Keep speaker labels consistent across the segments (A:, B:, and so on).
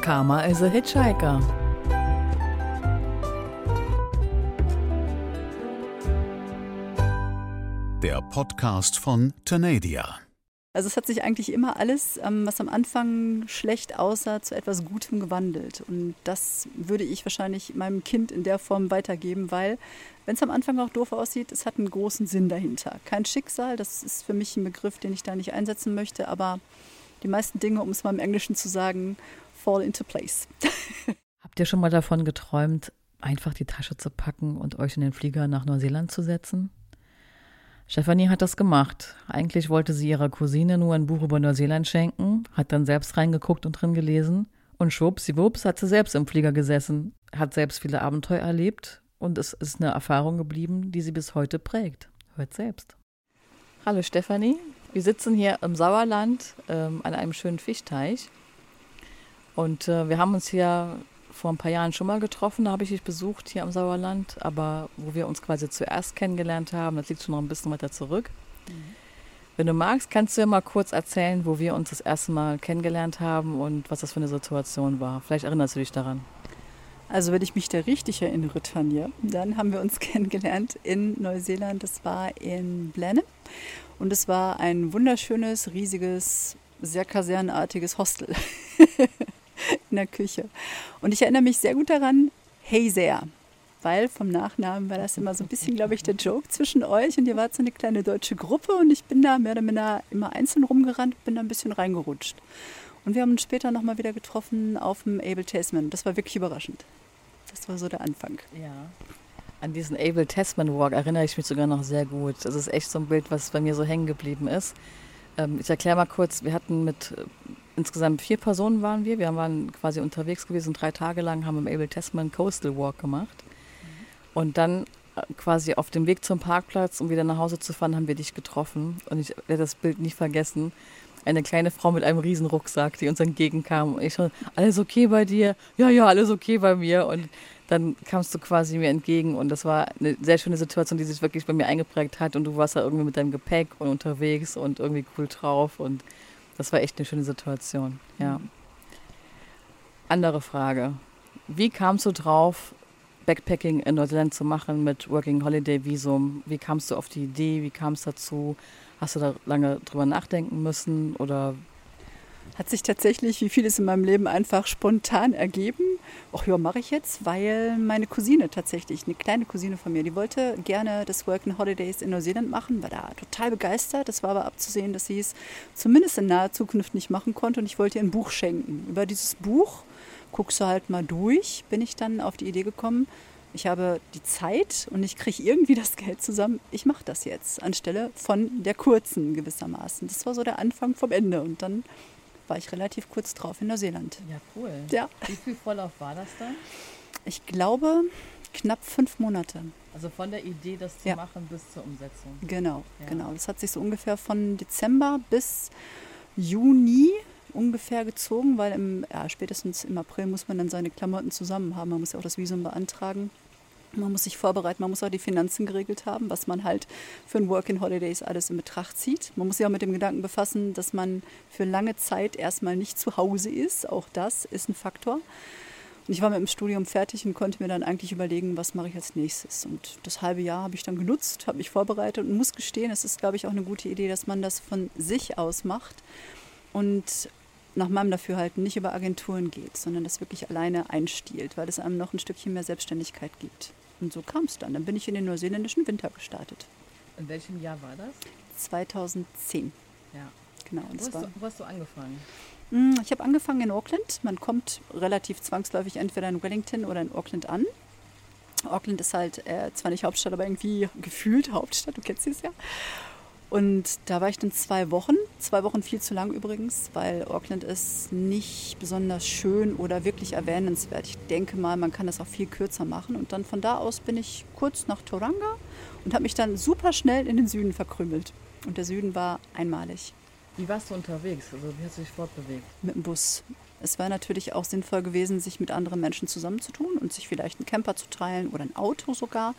A: Karma is a Hitchhiker.
B: Der Podcast von Tamedia.
C: Also es hat sich eigentlich immer alles, ähm, was am Anfang schlecht aussah, zu etwas Gutem gewandelt. Und das würde ich wahrscheinlich meinem Kind in der Form weitergeben, weil wenn es am Anfang auch doof aussieht, es hat einen großen Sinn dahinter. Kein Schicksal, das ist für mich ein Begriff, den ich da nicht einsetzen möchte, aber die meisten Dinge, um es mal im Englischen zu sagen, fall into place.
A: Habt ihr schon mal davon geträumt, einfach die Tasche zu packen und euch in den Flieger nach Neuseeland zu setzen? Stefanie hat das gemacht. Eigentlich wollte sie ihrer Cousine nur ein Buch über Neuseeland schenken, hat dann selbst reingeguckt und drin gelesen. Und schwuppsiwupps hat sie selbst im Flieger gesessen, hat selbst viele Abenteuer erlebt und es ist eine Erfahrung geblieben, die sie bis heute prägt. Hört selbst. Hallo Stefanie, wir sitzen hier im Sauerland ähm, an einem schönen Fischteich. Und äh, wir haben uns hier vor ein paar Jahren schon mal getroffen, da habe ich dich besucht hier im Sauerland, aber wo wir uns quasi zuerst kennengelernt haben, das liegt schon noch ein bisschen weiter zurück. Mhm. Wenn du magst, kannst du ja mal kurz erzählen, wo wir uns das erste Mal kennengelernt haben und was das für eine Situation war. Vielleicht erinnerst du dich daran.
C: Also wenn ich mich da richtig erinnere, Tanja, dann haben wir uns kennengelernt in Neuseeland. Das war in Blenheim und es war ein wunderschönes, riesiges, sehr kasernenartiges Hostel. in der Küche. Und ich erinnere mich sehr gut daran, hey sehr, weil vom Nachnamen war das immer so ein bisschen, glaube ich, der Joke zwischen euch und ihr wart so eine kleine deutsche Gruppe und ich bin da mehr oder minder immer einzeln rumgerannt, bin da ein bisschen reingerutscht. Und wir haben uns später nochmal wieder getroffen auf dem Abel Tasman. Das war wirklich überraschend. Das war so der Anfang.
A: Ja. An diesen Abel Tasman Walk erinnere ich mich sogar noch sehr gut. Das ist echt so ein Bild, was bei mir so hängen geblieben ist. Ähm, ich erkläre mal kurz, wir hatten mit Insgesamt vier Personen waren wir. Wir waren quasi unterwegs gewesen, drei Tage lang, haben im Abel Tasman Coastal Walk gemacht. Mhm. Und dann äh, quasi auf dem Weg zum Parkplatz, um wieder nach Hause zu fahren, haben wir dich getroffen. Und ich werde das Bild nicht vergessen. Eine kleine Frau mit einem riesen Rucksack, die uns entgegenkam. Und ich schon, alles okay bei dir? Ja, ja, alles okay bei mir. Und dann kamst du quasi mir entgegen und das war eine sehr schöne Situation, die sich wirklich bei mir eingeprägt hat und du warst da irgendwie mit deinem Gepäck und unterwegs und irgendwie cool drauf und das war echt eine schöne Situation, ja. Andere Frage. Wie kamst du drauf, Backpacking in Neuseeland zu machen mit Working Holiday Visum? Wie kamst du auf die Idee? Wie kam es dazu? Hast du da lange drüber nachdenken müssen oder
C: hat sich tatsächlich, wie vieles in meinem Leben, einfach spontan ergeben. Ach ja, mache ich jetzt, weil meine Cousine tatsächlich, eine kleine Cousine von mir, die wollte gerne das Work and Holidays in Neuseeland machen, war da total begeistert. Das war aber abzusehen, dass sie es zumindest in naher Zukunft nicht machen konnte und ich wollte ihr ein Buch schenken. Über dieses Buch, guckst du halt mal durch, bin ich dann auf die Idee gekommen, ich habe die Zeit und ich kriege irgendwie das Geld zusammen. Ich mache das jetzt anstelle von der kurzen gewissermaßen. Das war so der Anfang vom Ende. Und dann war ich relativ kurz drauf in Neuseeland.
A: Ja, cool.
C: Ja.
A: Wie viel Vorlauf war das dann?
C: Ich glaube knapp fünf Monate.
A: Also von der Idee, das zu ja. machen, bis zur Umsetzung.
C: Genau, ja. genau. Das hat sich so ungefähr von Dezember bis Juni ungefähr gezogen, weil im, ja, spätestens im April muss man dann seine Klamotten zusammen haben. Man muss ja auch das Visum beantragen. Man muss sich vorbereiten, man muss auch die Finanzen geregelt haben, was man halt für ein Work in Holidays alles in Betracht zieht. Man muss sich auch mit dem Gedanken befassen, dass man für lange Zeit erstmal nicht zu Hause ist. Auch das ist ein Faktor. Und ich war mit dem Studium fertig und konnte mir dann eigentlich überlegen, was mache ich als nächstes. Und das halbe Jahr habe ich dann genutzt, habe mich vorbereitet und muss gestehen, es ist, glaube ich, auch eine gute Idee, dass man das von sich aus macht und nach meinem Dafürhalten nicht über Agenturen geht, sondern das wirklich alleine einstiehlt, weil es einem noch ein Stückchen mehr Selbstständigkeit gibt. Und so kam es dann. Dann bin ich in den neuseeländischen Winter gestartet.
A: In welchem Jahr war das?
C: 2010.
A: Ja.
C: Genau.
A: wo, hast du, wo hast du angefangen?
C: Hm, ich habe angefangen in Auckland. Man kommt relativ zwangsläufig entweder in Wellington oder in Auckland an. Auckland ist halt äh, zwar nicht Hauptstadt, aber irgendwie gefühlt Hauptstadt. Du kennst sie es ja. Und da war ich dann zwei Wochen, zwei Wochen viel zu lang übrigens, weil Auckland ist nicht besonders schön oder wirklich erwähnenswert. Ich denke mal, man kann das auch viel kürzer machen. Und dann von da aus bin ich kurz nach Toranga und habe mich dann super schnell in den Süden verkrümelt. Und der Süden war einmalig.
A: Wie warst du unterwegs? Also wie hast du dich fortbewegt?
C: Mit dem Bus. Es wäre natürlich auch sinnvoll gewesen, sich mit anderen Menschen zusammenzutun und sich vielleicht einen Camper zu teilen oder ein Auto sogar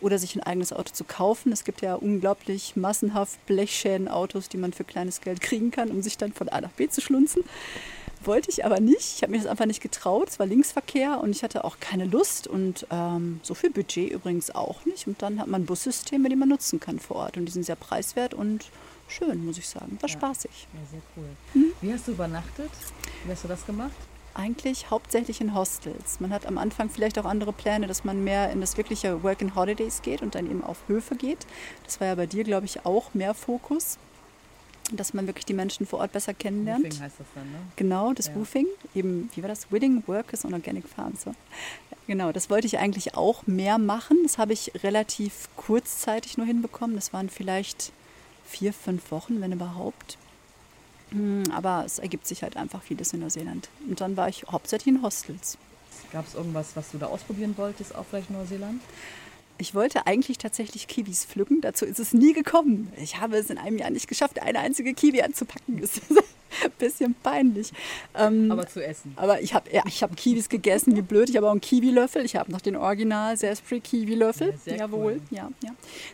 C: oder sich ein eigenes Auto zu kaufen. Es gibt ja unglaublich massenhaft Blechschäden-Autos, die man für kleines Geld kriegen kann, um sich dann von A nach B zu schlunzen. Wollte ich aber nicht. Ich habe mir das einfach nicht getraut. Es war Linksverkehr und ich hatte auch keine Lust und ähm, so viel Budget übrigens auch nicht. Und dann hat man Bussysteme, die man nutzen kann vor Ort und die sind sehr preiswert und schön, muss ich sagen. War
A: Ja.
C: spaßig.
A: Ja, sehr cool. Wie hast du übernachtet? Wie hast du das gemacht?
C: Eigentlich hauptsächlich in Hostels. Man hat am Anfang vielleicht auch andere Pläne, dass man mehr in das wirkliche Work and Holidays geht und dann eben auf Höfe geht. Das war ja bei dir, glaube ich, auch mehr Fokus, dass man wirklich die Menschen vor Ort besser kennenlernt.
A: Deswegen heißt das dann, ne?
C: Genau, das
A: Ja.
C: Woofing. Eben, wie war das? Wedding Workers on Organic Farms. So. Genau, das wollte ich eigentlich auch mehr machen. Das habe ich relativ kurzzeitig nur hinbekommen. Das waren vielleicht vier, fünf Wochen, wenn überhaupt. Hm, Aber es ergibt sich halt einfach vieles in Neuseeland. Und dann war ich hauptsächlich in Hostels.
A: Gab es irgendwas, was du da ausprobieren wolltest, auch vielleicht in Neuseeland?
C: Ich wollte eigentlich tatsächlich Kiwis pflücken. Dazu ist es nie gekommen. Ich habe es in einem Jahr nicht geschafft, eine einzige Kiwi anzupacken. Bisschen peinlich. Ähm,
A: Aber zu essen.
C: Aber ich habe ja, ich hab Kiwis gegessen, wie blöd. Ich habe auch einen Kiwi-Löffel. Ich habe noch den Original Sesfree Kiwi-Löffel.
A: Ja,
C: Jawohl,
A: cool.
C: ja, ja.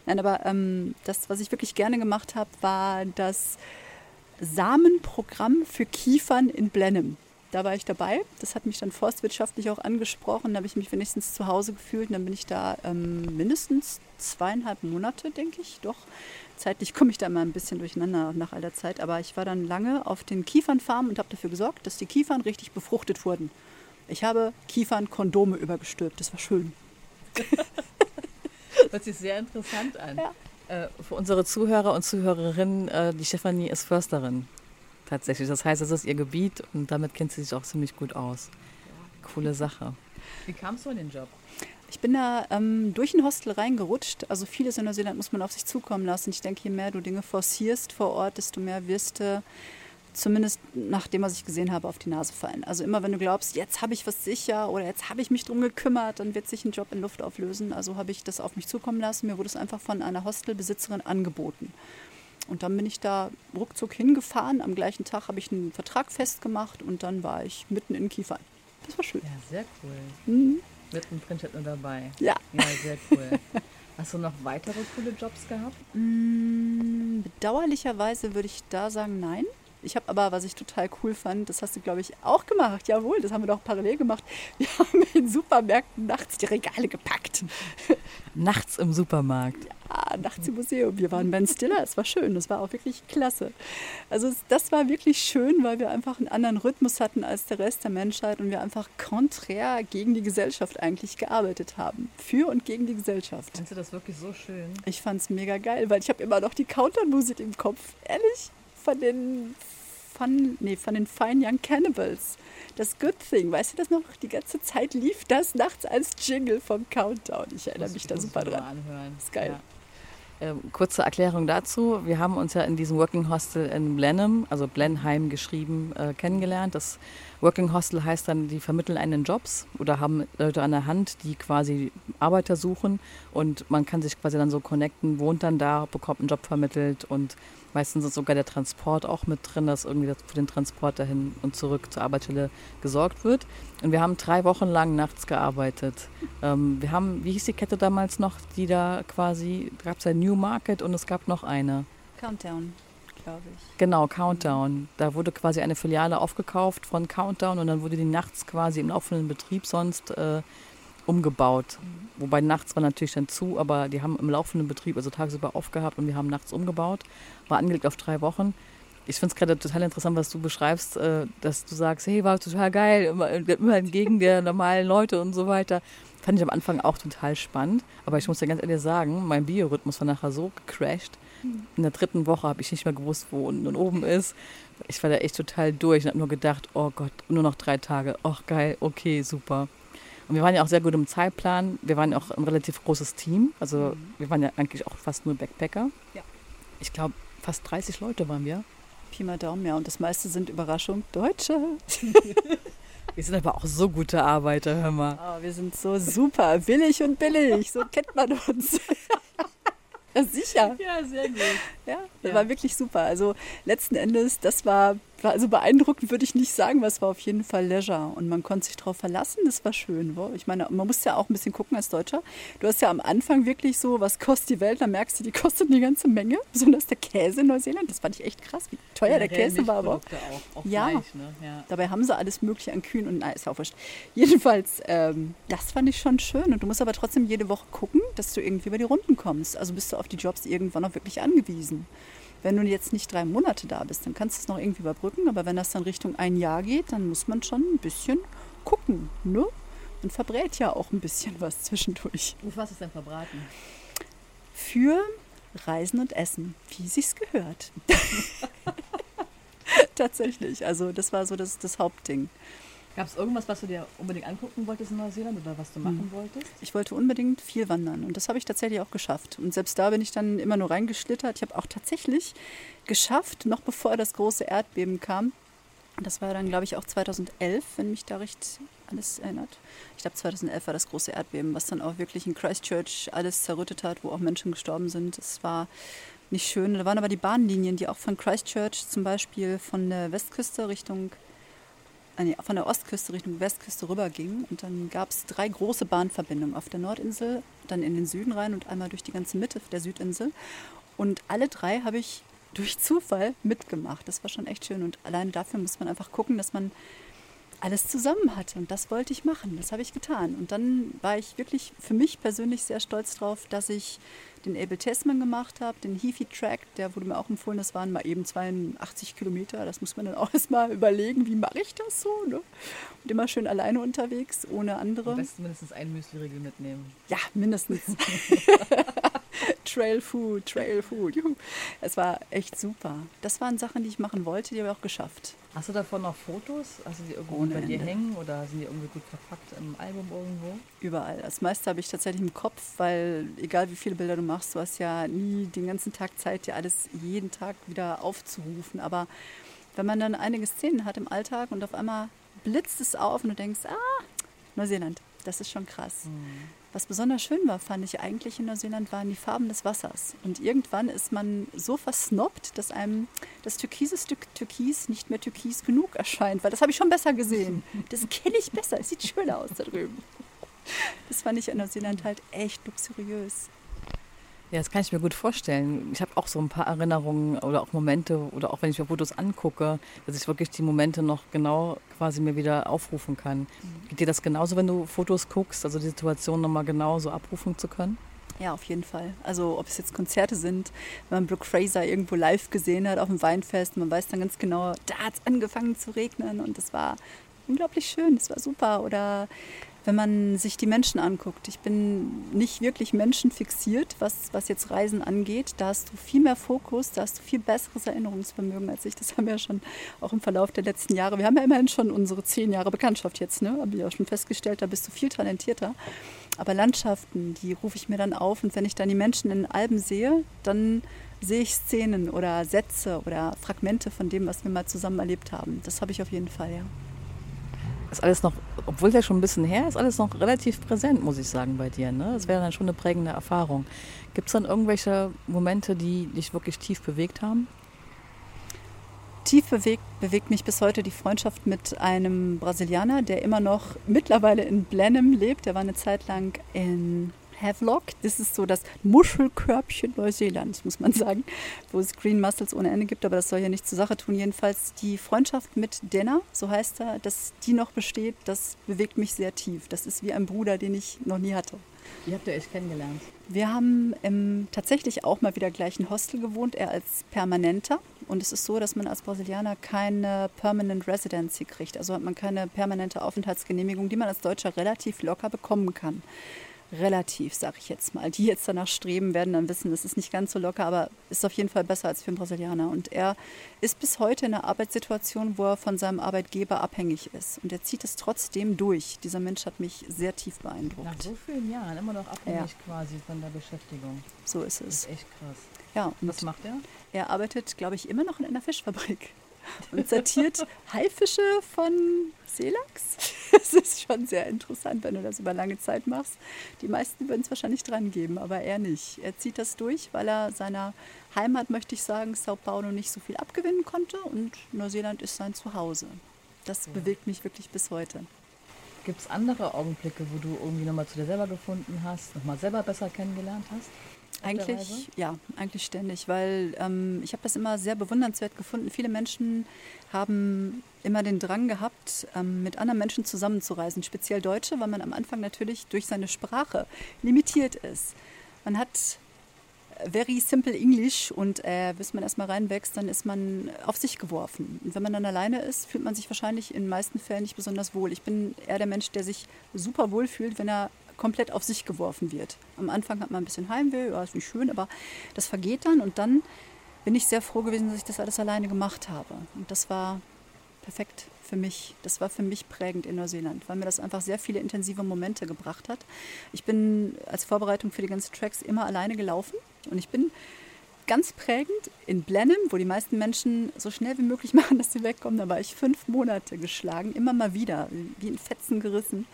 C: Nein, aber ähm, das, was ich wirklich gerne gemacht habe, war das Samenprogramm für Kiefern in Blenheim. Da war ich dabei. Das hat mich dann forstwirtschaftlich auch angesprochen. Da habe ich mich wenigstens zu Hause gefühlt. Und dann bin ich da ähm, mindestens zweieinhalb Monate, denke ich. Doch, zeitlich komme ich da immer ein bisschen durcheinander nach all der Zeit. Aber ich war dann lange auf den Kiefernfarmen und habe dafür gesorgt, dass die Kiefern richtig befruchtet wurden. Ich habe Kiefern-Kondome übergestülpt. Das war schön.
A: Hört sich sehr interessant an.
C: Ja.
A: Äh, für unsere Zuhörer und Zuhörerinnen, äh, die Stefanie ist Försterin. Tatsächlich. Das heißt, es ist ihr Gebiet und damit kennt sie sich auch ziemlich gut aus. Coole Sache. Wie kamst du an den Job?
C: Ich bin da ähm, durch ein Hostel reingerutscht. Also vieles in Neuseeland muss man auf sich zukommen lassen. Ich denke, je mehr du Dinge forcierst vor Ort, desto mehr wirst du, zumindest nach dem, was ich gesehen habe, auf die Nase fallen. Also immer, wenn du glaubst, jetzt habe ich was sicher oder jetzt habe ich mich drum gekümmert, dann wird sich ein Job in Luft auflösen. Also habe ich das auf mich zukommen lassen. Mir wurde es einfach von einer Hostelbesitzerin angeboten. Und dann bin ich da ruckzuck hingefahren. Am gleichen Tag habe ich einen Vertrag festgemacht und dann war ich mitten in Kiefern. Das war schön.
A: Ja, sehr cool.
C: Mhm.
A: Mittendrin steht nur dabei.
C: Ja.
A: Ja, sehr cool. Hast du noch weitere coole Jobs gehabt?
C: Mm, Bedauerlicherweise würde ich da sagen, nein. Ich habe aber, was ich total cool fand, das hast du, glaube ich, auch gemacht. Jawohl, das haben wir doch parallel gemacht. Wir haben in Supermärkten nachts die Regale gepackt.
A: Nachts im Supermarkt.
C: Ah, nachts im Museum. Wir waren Ben Stiller, es war schön, das war auch wirklich klasse. Also das war wirklich schön, weil wir einfach einen anderen Rhythmus hatten als der Rest der Menschheit und wir einfach konträr gegen die Gesellschaft eigentlich gearbeitet haben. Für und gegen die Gesellschaft.
A: Findest du das wirklich so schön?
C: Ich fand es mega geil, weil ich habe immer noch die Countdown-Musik im Kopf. Ehrlich? Von den, von, nee, von den Fine Young Cannibals. Das Good Thing, weißt du das noch? Die ganze Zeit lief das nachts als Jingle vom Countdown. Ich erinnere
A: Muss
C: mich
A: ich-
C: da super dran.
A: Anhören.
C: Ist geil.
A: Ja. Ähm, kurze Erklärung dazu. Wir haben uns ja in diesem Working Hostel in Blenheim, also Blenheim geschrieben, äh, kennengelernt. Das Working Hostel heißt dann, die vermitteln einen Jobs oder haben Leute an der Hand, die quasi Arbeiter suchen und man kann sich quasi dann so connecten, wohnt dann da, bekommt einen Job vermittelt und meistens ist sogar der Transport auch mit drin, dass irgendwie für den Transport dahin und zurück zur Arbeitsstelle gesorgt wird. Und wir haben drei Wochen lang nachts gearbeitet. Ähm, wir haben, wie hieß die Kette damals noch, die da quasi, gab es ja New Market und es gab noch eine.
C: Countdown, glaube ich.
A: Genau, Countdown. Da wurde quasi eine Filiale aufgekauft von Countdown und dann wurde die nachts quasi im laufenden Betrieb sonst äh, umgebaut. Wobei nachts war natürlich dann zu, aber die haben im laufenden Betrieb, also tagsüber aufgehabt und wir haben nachts umgebaut. War angelegt auf drei Wochen. Ich finde es gerade total interessant, was du beschreibst, äh, dass du sagst, hey, war total geil, immer, immer entgegen der normalen Leute und so weiter. Fand ich am Anfang auch total spannend. Aber ich muss dir ganz ehrlich sagen, mein Biorhythmus war nachher so gecrashed. In der dritten Woche habe ich nicht mehr gewusst, wo unten und oben ist. Ich war da echt total durch und habe nur gedacht, oh Gott, nur noch drei Tage. Och geil, okay, super. Und wir waren ja auch sehr gut im Zeitplan. Wir waren ja auch ein relativ großes Team. Also wir waren ja eigentlich auch fast nur Backpacker.
C: Ja.
A: Ich glaube, fast 30 Leute waren wir.
C: Pi mal Daumen, ja. Und das meiste sind Überraschung Deutsche.
A: Wir sind aber auch so gute Arbeiter, hör mal.
C: Oh, wir sind so super, billig und billig. So kennt man uns. sicher.
A: Ja, sehr gut.
C: Ja, Das ja. war wirklich super. Also letzten Endes, das war, war also beeindruckend, würde ich nicht sagen, aber es war auf jeden Fall Leisure. Und man konnte sich darauf verlassen, das war schön. Wo? Ich meine, man muss ja auch ein bisschen gucken als Deutscher. Du hast ja am Anfang wirklich so, was kostet die Welt? Da merkst du, die kostet eine ganze Menge. Besonders der Käse in Neuseeland. Das fand ich echt krass, wie teuer ja, der Käse war. Aber
A: auch, auch ja. Fleisch, ne? ja.
C: Dabei haben sie alles Mögliche an Kühen und na, ist auch wurscht. Jedenfalls, ähm, das fand ich schon schön. Und du musst aber trotzdem jede Woche gucken, dass du irgendwie über die Runden kommst. Also bist du auf die Jobs irgendwann auch wirklich angewiesen. Wenn du jetzt nicht drei Monate da bist, dann kannst du es noch irgendwie überbrücken. Aber wenn das dann Richtung ein Jahr geht, dann muss man schon ein bisschen gucken. Ne? Man verbrät ja auch ein bisschen was zwischendurch.
A: Und was ist denn verbraten?
C: Für Reisen und Essen, wie sich's gehört. Tatsächlich. Also das war so das, das Hauptding.
A: Gab es irgendwas, was du dir unbedingt angucken wolltest in Neuseeland oder was du machen hm. wolltest?
C: Ich wollte unbedingt viel wandern und das habe ich tatsächlich auch geschafft. Und selbst da bin ich dann immer nur reingeschlittert. Ich habe auch tatsächlich geschafft, noch bevor das große Erdbeben kam. Das war dann, glaube ich, auch 2011, wenn mich da recht alles erinnert. Ich glaube, 2011 war das große Erdbeben, was dann auch wirklich in Christchurch alles zerrüttet hat, wo auch Menschen gestorben sind. Es war nicht schön. Da waren aber die Bahnlinien, die auch von Christchurch zum Beispiel von der Westküste Richtung von der Ostküste Richtung Westküste rüberging. Und dann gab es drei große Bahnverbindungen auf der Nordinsel, dann in den Süden rein und einmal durch die ganze Mitte der Südinsel. Und alle drei habe ich durch Zufall mitgemacht. Das war schon echt schön. Und allein dafür muss man einfach gucken, dass man alles zusammen hatte. Und das wollte ich machen. Das habe ich getan. Und dann war ich wirklich für mich persönlich sehr stolz drauf, dass ich den Abel Tasman gemacht habe, den Heafy Track, der wurde mir auch empfohlen, das waren mal eben 82 Kilometer. Das muss man dann auch erstmal überlegen, wie mache ich das so. Ne? Und immer schön alleine unterwegs, ohne andere.
A: Am besten mindestens ein Müsli-Riegel mitnehmen.
C: Ja, mindestens. Trail Food, Trail Food. Juhu. Es war echt super. Das waren Sachen, die ich machen wollte, die habe ich auch geschafft.
A: Hast du davon noch Fotos? Hast du die irgendwo Ohne bei dir Ende. hängen oder sind die irgendwie gut verpackt im Album irgendwo?
C: Überall. Das meiste habe ich tatsächlich im Kopf, weil egal wie viele Bilder du machst, du hast ja nie den ganzen Tag Zeit, dir alles jeden Tag wieder aufzurufen. Aber wenn man dann einige Szenen hat im Alltag und auf einmal blitzt es auf und du denkst, ah, Neuseeland, das ist schon krass. Mhm. Was besonders schön war, fand ich eigentlich in Neuseeland, waren die Farben des Wassers. Und irgendwann ist man so versnobbt, dass einem das türkise Stück Türkis nicht mehr türkis genug erscheint, weil das habe ich schon besser gesehen. Das kenne ich besser, es sieht schöner aus da drüben. Das fand ich in Neuseeland halt echt luxuriös.
A: Ja, das kann ich mir gut vorstellen. Ich habe auch so ein paar Erinnerungen oder auch Momente oder auch wenn ich mir Fotos angucke, dass ich wirklich die Momente noch genau quasi mir wieder aufrufen kann. Mhm. Geht dir das genauso, wenn du Fotos guckst, also die Situation nochmal genau so abrufen zu können?
C: Ja, auf jeden Fall. Also ob es jetzt Konzerte sind, wenn man Brooke Fraser irgendwo live gesehen hat auf dem Weinfest, man weiß dann ganz genau, da hat es angefangen zu regnen und das war unglaublich schön, das war super. Oder wenn man sich die Menschen anguckt. Ich bin nicht wirklich menschenfixiert, was, was jetzt Reisen angeht. Da hast du viel mehr Fokus, da hast du viel besseres Erinnerungsvermögen als ich. Das haben wir ja schon auch im Verlauf der letzten Jahre. Wir haben ja immerhin schon unsere zehn Jahre Bekanntschaft jetzt, ne? Habe ich auch schon festgestellt, da bist du viel talentierter. Aber Landschaften, die rufe ich mir dann auf und wenn ich dann die Menschen in Alben sehe, dann sehe ich Szenen oder Sätze oder Fragmente von dem, was wir mal zusammen erlebt haben. Das habe ich auf jeden Fall, ja
A: ist alles noch, obwohl es ja schon ein bisschen her ist, alles noch relativ präsent, muss ich sagen, bei dir. Ne? Das wäre dann schon eine prägende Erfahrung. Gibt es dann irgendwelche Momente, die dich wirklich tief bewegt haben?
C: Tief bewegt, bewegt mich bis heute die Freundschaft mit einem Brasilianer, der immer noch mittlerweile in Blenheim lebt. Der war eine Zeit lang in Havelock. Das ist so das Muschelkörbchen Neuseelands, muss man sagen, wo es Green Mussels ohne Ende gibt, aber das soll ja nicht zur Sache tun. Jedenfalls die Freundschaft mit Denner, so heißt er, dass die noch besteht, das bewegt mich sehr tief. Das ist wie ein Bruder, den ich noch nie hatte.
A: Wie habt ihr euch kennengelernt?
C: Wir haben ähm, tatsächlich auch mal wieder gleich in Hostel gewohnt, er als Permanenter. Und es ist so, dass man als Brasilianer keine Permanent Residency kriegt. Also hat man keine permanente Aufenthaltsgenehmigung, die man als Deutscher relativ locker bekommen kann relativ, sage ich jetzt mal. Die jetzt danach streben, werden dann wissen, das ist nicht ganz so locker, aber ist auf jeden Fall besser als für einen Brasilianer. Und er ist bis heute in einer Arbeitssituation, wo er von seinem Arbeitgeber abhängig ist. Und er zieht es trotzdem durch. Dieser Mensch hat mich sehr tief beeindruckt.
A: Nach so vielen Jahren immer noch abhängig ja. quasi von der Beschäftigung.
C: So ist es.
A: Das ist echt krass.
C: Ja,
A: Was macht er?
C: Er arbeitet, glaube ich, immer noch in einer Fischfabrik und sortiert Haifische von Seelachs. Es ist schon sehr interessant, wenn du das über lange Zeit machst. Die meisten würden es wahrscheinlich dran geben, aber er nicht. Er zieht das durch, weil er seiner Heimat, möchte ich sagen, Sao Paulo nicht so viel abgewinnen konnte und Neuseeland ist sein Zuhause. Das ja. bewegt mich wirklich bis heute.
A: Gibt es andere Augenblicke, wo du irgendwie nochmal zu dir selber gefunden hast, nochmal selber besser kennengelernt hast?
C: Eigentlich, ja, eigentlich ständig, weil ähm, ich habe das immer sehr bewundernswert gefunden. Viele Menschen haben immer den Drang gehabt, ähm, mit anderen Menschen zusammenzureisen, speziell Deutsche, weil man am Anfang natürlich durch seine Sprache limitiert ist. Man hat very simple English und äh, bis man erstmal reinwächst, dann ist man auf sich geworfen. Und wenn man dann alleine ist, fühlt man sich wahrscheinlich in den meisten Fällen nicht besonders wohl. Ich bin eher der Mensch, der sich super wohl fühlt, wenn er komplett auf sich geworfen wird. Am Anfang hat man ein bisschen Heimweh, ja, ist nicht schön, aber das vergeht dann und dann bin ich sehr froh gewesen, dass ich das alles alleine gemacht habe. Und das war perfekt für mich. Das war für mich prägend in Neuseeland, weil mir das einfach sehr viele intensive Momente gebracht hat. Ich bin als Vorbereitung für die ganzen Tracks immer alleine gelaufen und ich bin ganz prägend in Blenheim, wo die meisten Menschen so schnell wie möglich machen, dass sie wegkommen. Da war ich fünf Monate geschlagen, immer mal wieder, wie in Fetzen gerissen.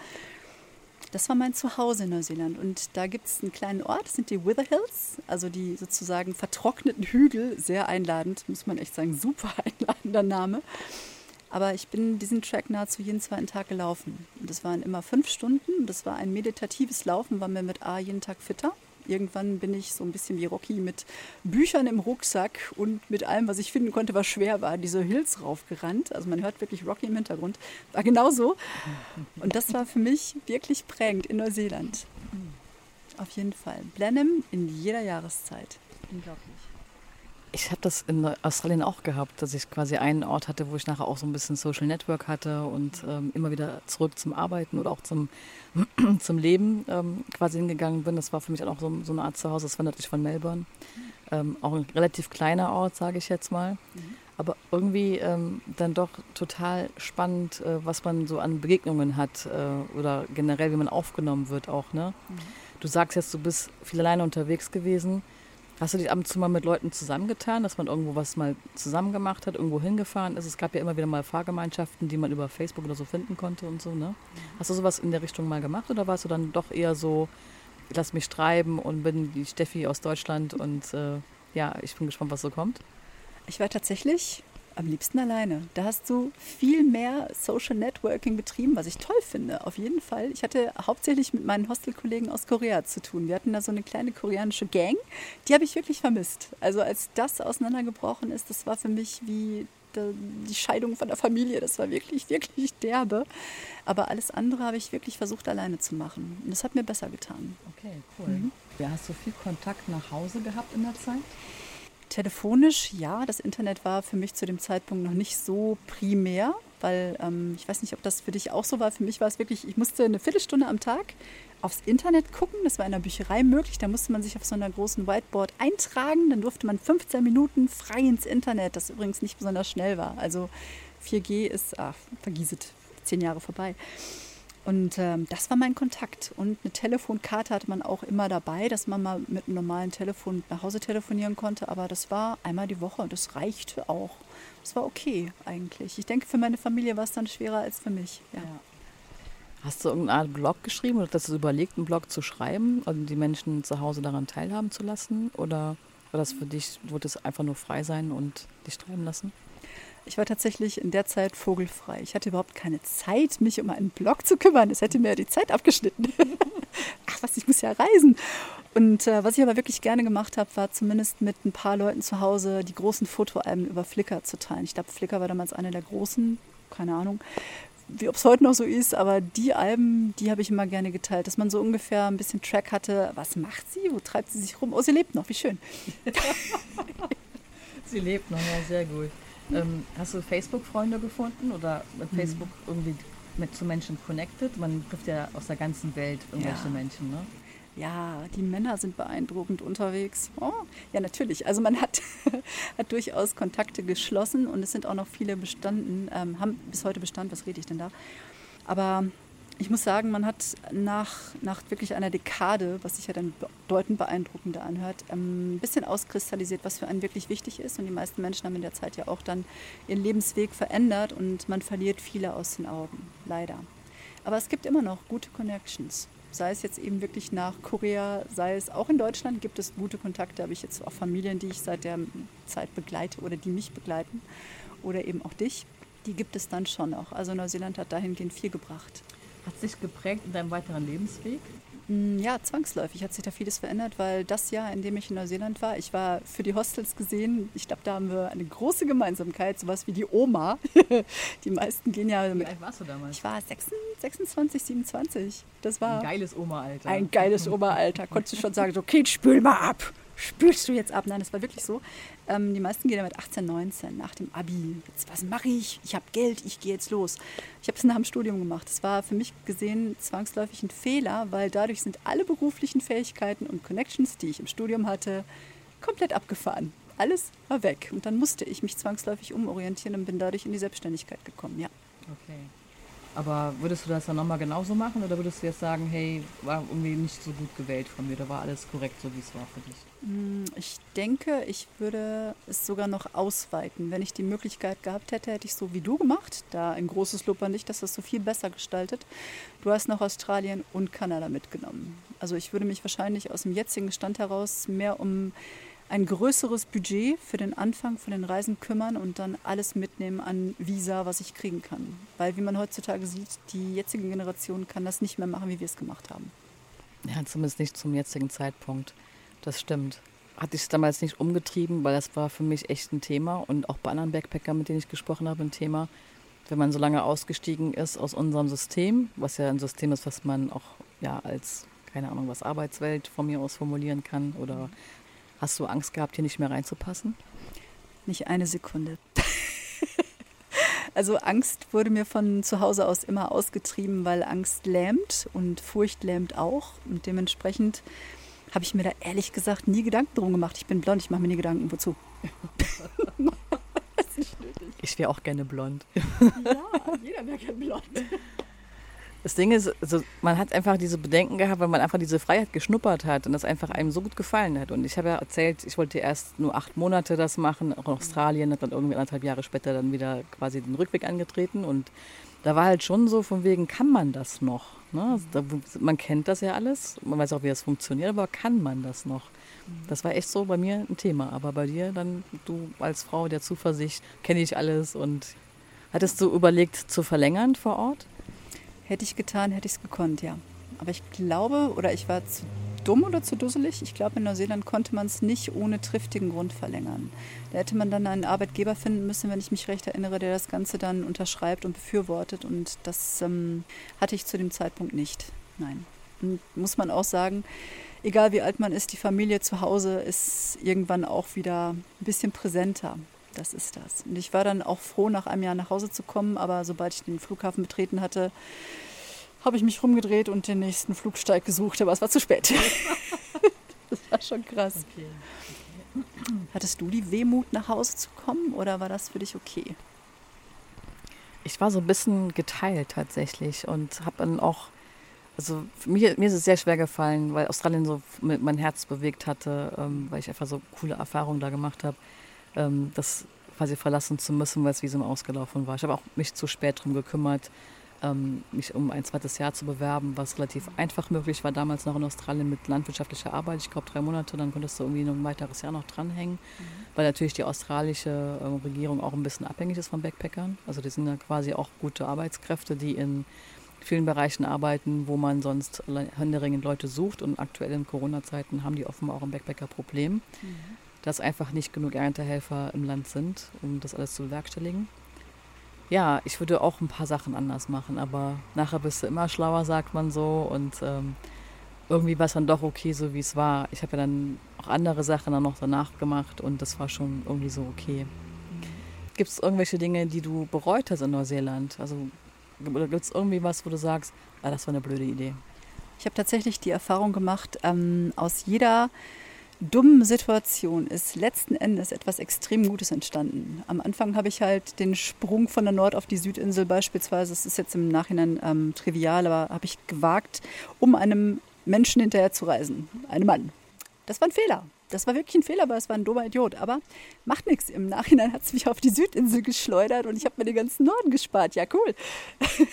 C: Das war mein Zuhause in Neuseeland. Und da gibt es einen kleinen Ort, das sind die Wither Hills, also die sozusagen vertrockneten Hügel. Sehr einladend, muss man echt sagen, super einladender Name. Aber ich bin diesen Track nahezu jeden zweiten Tag gelaufen. Und das waren immer fünf Stunden. Das war ein meditatives Laufen, war mir mit A jeden Tag fitter. Irgendwann bin ich so ein bisschen wie Rocky mit Büchern im Rucksack und mit allem, was ich finden konnte, was schwer war, diese Hills raufgerannt. Also man hört wirklich Rocky im Hintergrund. War genauso. Und das war für mich wirklich prägend in Neuseeland. Auf jeden Fall. Blenheim in jeder Jahreszeit. Unglaublich.
A: Ich habe das in Australien auch gehabt, dass ich quasi einen Ort hatte, wo ich nachher auch so ein bisschen Social Network hatte und ähm, immer wieder zurück zum Arbeiten oder auch zum, zum Leben ähm, quasi hingegangen bin. Das war für mich auch so, so eine Art Zuhause. Das war natürlich von Melbourne. Ähm, auch ein relativ kleiner Ort, sage ich jetzt mal. Aber irgendwie ähm, dann doch total spannend, äh, was man so an Begegnungen hat äh, oder generell, wie man aufgenommen wird auch. Ne? Mhm. Du sagst jetzt, du bist viel alleine unterwegs gewesen. Hast du dich ab und zu mal mit Leuten zusammengetan, dass man irgendwo was mal zusammen gemacht hat, irgendwo hingefahren ist? Es gab ja immer wieder mal Fahrgemeinschaften, die man über Facebook oder so finden konnte und so, ne? Hast du sowas in der Richtung mal gemacht oder warst du dann doch eher so, lass mich treiben und bin die Steffi aus Deutschland und äh, ja, ich bin gespannt, was so kommt?
C: Ich war tatsächlich am liebsten alleine. Da hast du viel mehr Social Networking betrieben, was ich toll finde, auf jeden Fall. Ich hatte hauptsächlich mit meinen Hostelkollegen aus Korea zu tun. Wir hatten da so eine kleine koreanische Gang, die habe ich wirklich vermisst. Also als das auseinandergebrochen ist, das war für mich wie die Scheidung von der Familie. Das war wirklich, wirklich derbe. Aber alles andere habe ich wirklich versucht, alleine zu machen. Und das hat mir besser getan.
A: Okay, cool. Mhm. Ja, hast du viel Kontakt nach Hause gehabt in der Zeit?
C: Telefonisch, ja, das Internet war für mich zu dem Zeitpunkt noch nicht so primär, weil ähm, ich weiß nicht, ob das für dich auch so war. Für mich war es wirklich, ich musste eine Viertelstunde am Tag aufs Internet gucken. Das war in der Bücherei möglich. Da musste man sich auf so einer großen Whiteboard eintragen. Dann durfte man 15 Minuten frei ins Internet, das übrigens nicht besonders schnell war. Also 4G ist, ach, vergieset, zehn Jahre vorbei. Und ähm, das war mein Kontakt. Und eine Telefonkarte hatte man auch immer dabei, dass man mal mit einem normalen Telefon nach Hause telefonieren konnte. Aber das war einmal die Woche und das reichte auch. Das war okay eigentlich. Ich denke, für meine Familie war es dann schwerer als für mich. Ja. Ja.
A: Hast du irgendeine Art Blog geschrieben oder hast du überlegt, einen Blog zu schreiben und die Menschen zu Hause daran teilhaben zu lassen? Oder war das für dich, wurde es einfach nur frei sein und dich treiben lassen?
C: Ich war tatsächlich in der Zeit vogelfrei. Ich hatte überhaupt keine Zeit, mich um einen Blog zu kümmern. Es hätte mir die Zeit abgeschnitten. Ach was, ich muss ja reisen. Und äh, was ich aber wirklich gerne gemacht habe, war zumindest mit ein paar Leuten zu Hause die großen Fotoalben über Flickr zu teilen. Ich glaube, Flickr war damals eine der großen, keine Ahnung, wie ob es heute noch so ist, aber die Alben, die habe ich immer gerne geteilt, dass man so ungefähr ein bisschen Track hatte. Was macht sie? Wo treibt sie sich rum? Oh, sie lebt noch, wie schön.
A: sie lebt noch, ja, sehr gut. Ähm, hast du Facebook-Freunde gefunden oder mit hm. Facebook irgendwie mit zu Menschen connected? Man trifft ja aus der ganzen Welt irgendwelche ja. Menschen, ne?
C: Ja, die Männer sind beeindruckend unterwegs. Oh, ja, natürlich. Also man hat, hat durchaus Kontakte geschlossen und es sind auch noch viele bestanden, ähm, haben bis heute Bestand, was rede ich denn da? Aber ich muss sagen, man hat nach, nach wirklich einer Dekade, was sich ja dann bedeutend beeindruckender anhört, ähm, ein bisschen auskristallisiert, was für einen wirklich wichtig ist. Und die meisten Menschen haben in der Zeit ja auch dann ihren Lebensweg verändert und man verliert viele aus den Augen, leider. Aber es gibt immer noch gute Connections. Sei es jetzt eben wirklich nach Korea, sei es auch in Deutschland gibt es gute Kontakte. Habe ich jetzt auch Familien, die ich seit der Zeit begleite oder die mich begleiten oder eben auch dich. Die gibt es dann schon noch. Also Neuseeland hat dahingehend viel gebracht.
A: Hat sich geprägt in deinem weiteren Lebensweg?
C: Mm, ja, zwangsläufig hat sich da vieles verändert, weil das Jahr, in dem ich in Neuseeland war, ich war für die Hostels gesehen, ich glaube, da haben wir eine große Gemeinsamkeit, sowas wie die Oma. die meisten gehen ja
A: mit. Wie alt warst du damals?
C: Ich war 26, 27. Das war
A: ein geiles Oma-Alter.
C: Ein geiles Oma-Alter. Konntest du schon sagen, so, Kind, spül mal ab spürst du jetzt ab? Nein, das war wirklich so. Ähm, die meisten gehen ja mit 18, 19 nach dem Abi. Jetzt, was mache ich? Ich habe Geld, ich gehe jetzt los. Ich habe es nach dem Studium gemacht. Das war für mich gesehen zwangsläufig ein Fehler, weil dadurch sind alle beruflichen Fähigkeiten und Connections, die ich im Studium hatte, komplett abgefahren. Alles war weg. Und dann musste ich mich zwangsläufig umorientieren und bin dadurch in die Selbstständigkeit gekommen, ja.
A: Okay. Aber würdest du das dann nochmal genauso machen oder würdest du jetzt sagen, hey, war irgendwie nicht so gut gewählt von mir, da war alles korrekt, so wie es war für dich?
C: Mm, ich denke, ich würde es sogar noch ausweiten. Wenn ich die Möglichkeit gehabt hätte, hätte ich so wie du gemacht. Da ein großes Lob an dich, dass das so viel besser gestaltet. Du hast noch Australien und Kanada mitgenommen. Also ich würde mich wahrscheinlich aus dem jetzigen Stand heraus mehr um ein größeres Budget für den Anfang von den Reisen kümmern und dann alles mitnehmen an Visa, was ich kriegen kann. Weil, wie man heutzutage sieht, die jetzige Generation kann das nicht mehr machen, wie wir es gemacht haben.
A: Ja, zumindest nicht zum jetzigen Zeitpunkt. Das stimmt. Hatte ich es damals nicht umgetrieben, weil das war für mich echt ein Thema und auch bei anderen Backpackern, mit denen ich gesprochen habe, ein Thema. Wenn man so lange ausgestiegen ist aus unserem System, was ja ein System ist, was man auch ja als keine Ahnung, was Arbeitswelt von mir aus formulieren kann oder Hast du Angst gehabt, hier nicht mehr reinzupassen?
C: Nicht eine Sekunde. also Angst wurde mir von zu Hause aus immer ausgetrieben, weil Angst lähmt und Furcht lähmt auch. Und dementsprechend habe ich mir da ehrlich gesagt nie Gedanken drum gemacht. Ich bin blond, ich mache mir nie Gedanken, wozu.
A: ich wäre auch gerne blond.
C: ja, jeder wäre gerne blond.
A: Das Ding ist, also man hat einfach diese Bedenken gehabt, weil man einfach diese Freiheit geschnuppert hat und das einfach einem so gut gefallen hat. Und ich habe ja erzählt, ich wollte erst nur acht Monate das machen, auch in Australien, habe dann irgendwie anderthalb Jahre später dann wieder quasi den Rückweg angetreten. Und da war halt schon so von wegen, kann man das noch? Ne? Also man kennt das ja alles, man weiß auch, wie das funktioniert, aber kann man das noch? Das war echt so bei mir ein Thema. Aber bei dir dann, du als Frau der Zuversicht, kenne ich alles und hattest du überlegt zu verlängern vor Ort?
C: Hätte ich getan, hätte ich es gekonnt, ja. Aber ich glaube, oder ich war zu dumm oder zu dusselig. Ich glaube, in Neuseeland konnte man es nicht ohne triftigen Grund verlängern. Da hätte man dann einen Arbeitgeber finden müssen, wenn ich mich recht erinnere, der das Ganze dann unterschreibt und befürwortet. Und das ähm, hatte ich zu dem Zeitpunkt nicht. Nein. Und muss man auch sagen, egal wie alt man ist, die Familie zu Hause ist irgendwann auch wieder ein bisschen präsenter. Das ist das. Und ich war dann auch froh, nach einem Jahr nach Hause zu kommen, aber sobald ich den Flughafen betreten hatte, habe ich mich rumgedreht und den nächsten Flugsteig gesucht, aber es war zu spät. das war schon krass. Okay. Hattest du die Wehmut, nach Hause zu kommen oder war das für dich okay?
A: Ich war so ein bisschen geteilt tatsächlich und habe dann auch, also mir, mir ist es sehr schwer gefallen, weil Australien so mein Herz bewegt hatte, ähm, weil ich einfach so coole Erfahrungen da gemacht habe ähm, das quasi verlassen zu müssen, weil das Visum ausgelaufen war. Ich habe auch mich zu spät darum gekümmert, ähm, mich um ein zweites Jahr zu bewerben, was relativ einfach möglich war damals noch in Australien mit landwirtschaftlicher Arbeit. Ich glaube drei Monate, dann konntest du irgendwie noch ein weiteres Jahr noch dranhängen, mhm. weil natürlich die australische äh, Regierung auch ein bisschen abhängig ist von Backpackern. Also die sind ja quasi auch gute Arbeitskräfte, die in vielen Bereichen arbeiten, wo man sonst händeringend Leute sucht. Und aktuell in Corona-Zeiten haben die offenbar auch ein Backpacker-Problem. Mhm dass einfach nicht genug Erntehelfer im Land sind, um das alles zu bewerkstelligen. Ja, ich würde auch ein paar Sachen anders machen, aber nachher bist du immer schlauer, sagt man so. Und ähm, irgendwie war es dann doch okay, so wie es war. Ich habe ja dann auch andere Sachen dann noch danach gemacht und das war schon irgendwie so okay. Gibt es irgendwelche Dinge, die du bereut hast in Neuseeland? Also gibt es irgendwie was, wo du sagst, ah, das war eine blöde Idee?
C: Ich habe tatsächlich die Erfahrung gemacht, ähm, aus jeder dummen Situation ist letzten Endes etwas extrem Gutes entstanden. Am Anfang habe ich halt den Sprung von der Nord auf die Südinsel beispielsweise, das ist jetzt im Nachhinein ähm, trivial, aber habe ich gewagt, um einem Menschen hinterher zu reisen, einem Mann. Das war ein Fehler. Das war wirklich ein Fehler, weil es war ein dummer Idiot. Aber macht nichts. Im Nachhinein hat es mich auf die Südinsel geschleudert und ich habe mir den ganzen Norden gespart. Ja, cool.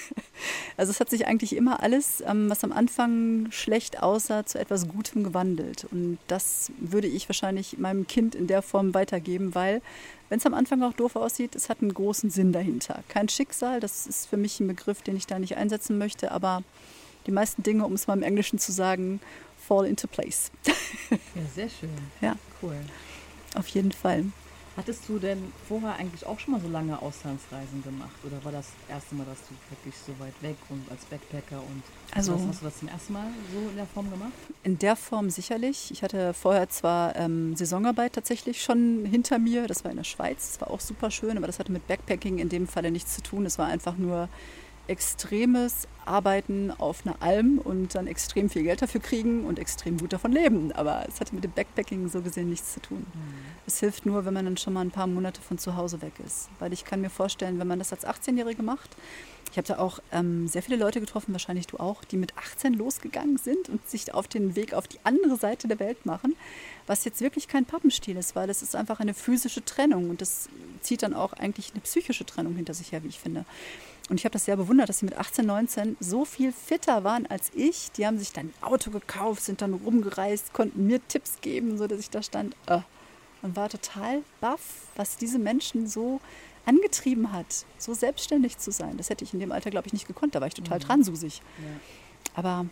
C: also es hat sich eigentlich immer alles, ähm, was am Anfang schlecht aussah, zu etwas Gutem gewandelt. Und das würde ich wahrscheinlich meinem Kind in der Form weitergeben, weil wenn es am Anfang auch doof aussieht, es hat einen großen Sinn dahinter. Kein Schicksal, das ist für mich ein Begriff, den ich da nicht einsetzen möchte, aber die meisten Dinge, um es mal im Englischen zu sagen, fall into place.
A: Ja, sehr schön.
C: Ja.
A: Cool.
C: Auf jeden Fall.
A: Hattest du denn vorher eigentlich auch schon mal so lange Auslandsreisen gemacht? Oder war das erste Mal, dass du wirklich so weit weg und als Backpacker und
C: Also-
A: was, hast du das zum ersten Mal so in der Form gemacht?
C: In der Form sicherlich. Ich hatte vorher zwar ähm, Saisonarbeit tatsächlich schon hinter mir. Das war in der Schweiz. Das war auch super schön, aber das hatte mit Backpacking in dem Falle nichts zu tun. Es war einfach nur extremes Arbeiten auf einer Alm und dann extrem viel Geld dafür kriegen und extrem gut davon leben. Aber es hatte mit dem Backpacking so gesehen nichts zu tun. Es hilft nur, wenn man dann schon mal ein paar Monate von zu Hause weg ist. Weil ich kann mir vorstellen, wenn man das als 18-Jährige macht, ich habe da auch ähm, sehr viele Leute getroffen, wahrscheinlich du auch, die mit 18 losgegangen sind und sich auf den Weg auf die andere Seite der Welt machen, was jetzt wirklich kein Pappenstiel ist, weil es ist einfach eine physische Trennung und das zieht dann auch eigentlich eine psychische Trennung hinter sich her, wie ich finde. Und ich habe das sehr bewundert, dass sie mit 18, 19 so viel fitter waren als ich. Die haben sich dann ein Auto gekauft, sind dann rumgereist, konnten mir Tipps geben, so dass ich da stand. Äh, und war total baff, was diese Menschen so angetrieben hat, so selbstständig zu sein. Das hätte ich in dem Alter, glaube ich, nicht gekonnt. Da war ich total transusig. Aber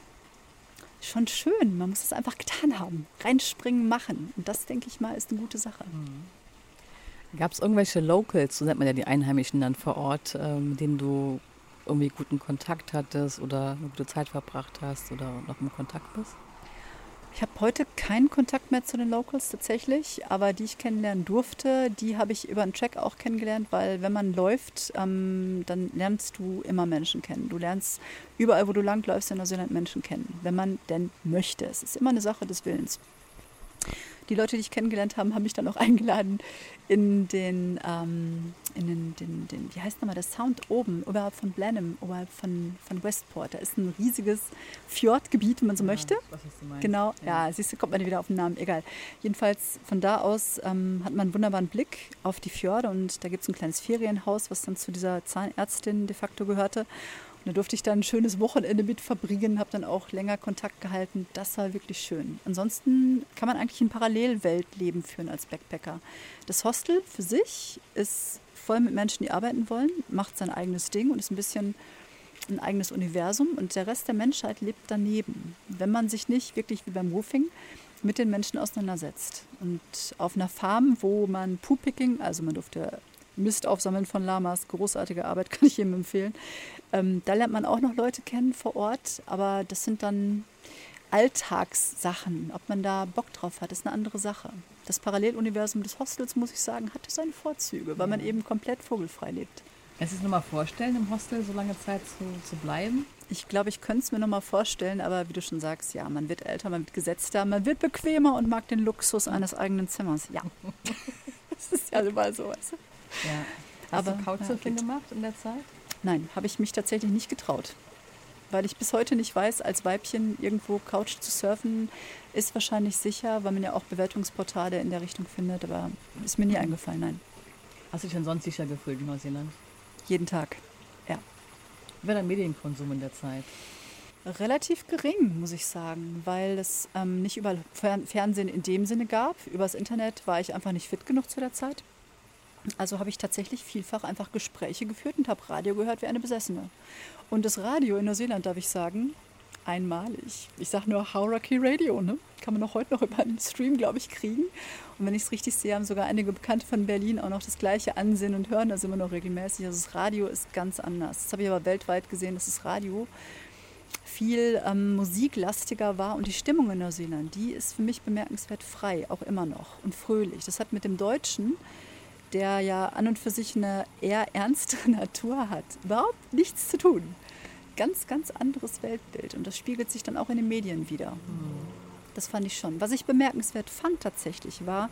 C: schon schön. Man muss es einfach getan haben. Reinspringen, machen. Und das, denke ich mal, ist eine gute Sache.
A: Gab es irgendwelche Locals, so nennt man ja die Einheimischen dann vor Ort, ähm, mit denen du irgendwie guten Kontakt hattest oder eine gute Zeit verbracht hast oder noch im Kontakt bist?
C: Ich habe heute keinen Kontakt mehr zu den Locals tatsächlich, aber die ich kennenlernen durfte, die habe ich über einen Track auch kennengelernt, weil wenn man läuft, ähm, dann lernst du immer Menschen kennen. Du lernst überall, wo du langläufst in Neuseeland Menschen kennen, wenn man denn möchte. Es ist immer eine Sache des Willens. Die Leute, die ich kennengelernt habe, haben mich dann auch eingeladen in den, ähm, in den, den, den, wie heißt nochmal, der Sound oben, oberhalb von Blenheim, oberhalb von, von Westport. Da ist ein riesiges Fjordgebiet, wenn man so möchte.
A: Was hast du meinst?
C: Genau, ja, siehst du, kommt man wieder auf den Namen, egal. Jedenfalls von da aus ähm, hat man einen wunderbaren Blick auf die Fjorde und da gibt es ein kleines Ferienhaus, was dann zu dieser Zahnärztin de facto gehörte. Da durfte ich dann ein schönes Wochenende mit verbringen, habe dann auch länger Kontakt gehalten. Das war wirklich schön. Ansonsten kann man eigentlich in Parallelweltleben führen als Backpacker. Das Hostel für sich ist voll mit Menschen, die arbeiten wollen, macht sein eigenes Ding und ist ein bisschen ein eigenes Universum und der Rest der Menschheit lebt daneben, wenn man sich nicht wirklich wie beim Roofing mit den Menschen auseinandersetzt. Und auf einer Farm, wo man Poo-Picking, also man durfte Mist aufsammeln von Lamas, großartige Arbeit, kann ich jedem empfehlen. Ähm, da lernt man auch noch Leute kennen vor Ort, aber das sind dann Alltagssachen. Ob man da Bock drauf hat, ist eine andere Sache. Das Paralleluniversum des Hostels, muss ich sagen, hatte seine Vorzüge, weil man eben komplett vogelfrei lebt.
A: Kannst du es nochmal vorstellen, im Hostel so lange Zeit zu, zu bleiben?
C: Ich glaube, ich könnte es mir noch mal vorstellen, aber wie du schon sagst, ja, man wird älter, man wird gesetzter, man wird bequemer und mag den Luxus eines eigenen Zimmers. Ja, das ist ja immer so. Weißt du?
A: Ja. Hast
C: Aber,
A: du Couchsurfing
C: ja,
A: gemacht in der Zeit?
C: Nein, habe ich mich tatsächlich nicht getraut. Weil ich bis heute nicht weiß, als Weibchen irgendwo Couch zu surfen, ist wahrscheinlich sicher, weil man ja auch Bewertungsportale in der Richtung findet, aber ist mir nie eingefallen, nein.
A: Hast du dich denn sonst sicher gefühlt in Neuseeland?
C: Jeden Tag. Ja.
A: Wie war dein Medienkonsum in der Zeit?
C: Relativ gering, muss ich sagen, weil es ähm, nicht überall Fern Fernsehen in dem Sinne gab. Übers Internet war ich einfach nicht fit genug zu der Zeit. Also habe ich tatsächlich vielfach einfach Gespräche geführt und habe Radio gehört wie eine Besessene. Und das Radio in Neuseeland, darf ich sagen, einmalig. Ich sage nur Hauraki Radio, ne? Kann man auch heute noch über einen Stream, glaube ich, kriegen. Und wenn ich es richtig sehe, haben sogar einige Bekannte von Berlin auch noch das gleiche ansehen und hören das immer noch regelmäßig. Also das Radio ist ganz anders. Das habe ich aber weltweit gesehen, dass das Radio viel ähm, musiklastiger war und die Stimmung in Neuseeland, die ist für mich bemerkenswert frei, auch immer noch und fröhlich. Das hat mit dem Deutschen, der ja an und für sich eine eher ernstere Natur hat, überhaupt nichts zu tun. Ganz, ganz anderes Weltbild und das spiegelt sich dann auch in den Medien wieder. Das fand ich schon. Was ich bemerkenswert fand tatsächlich war,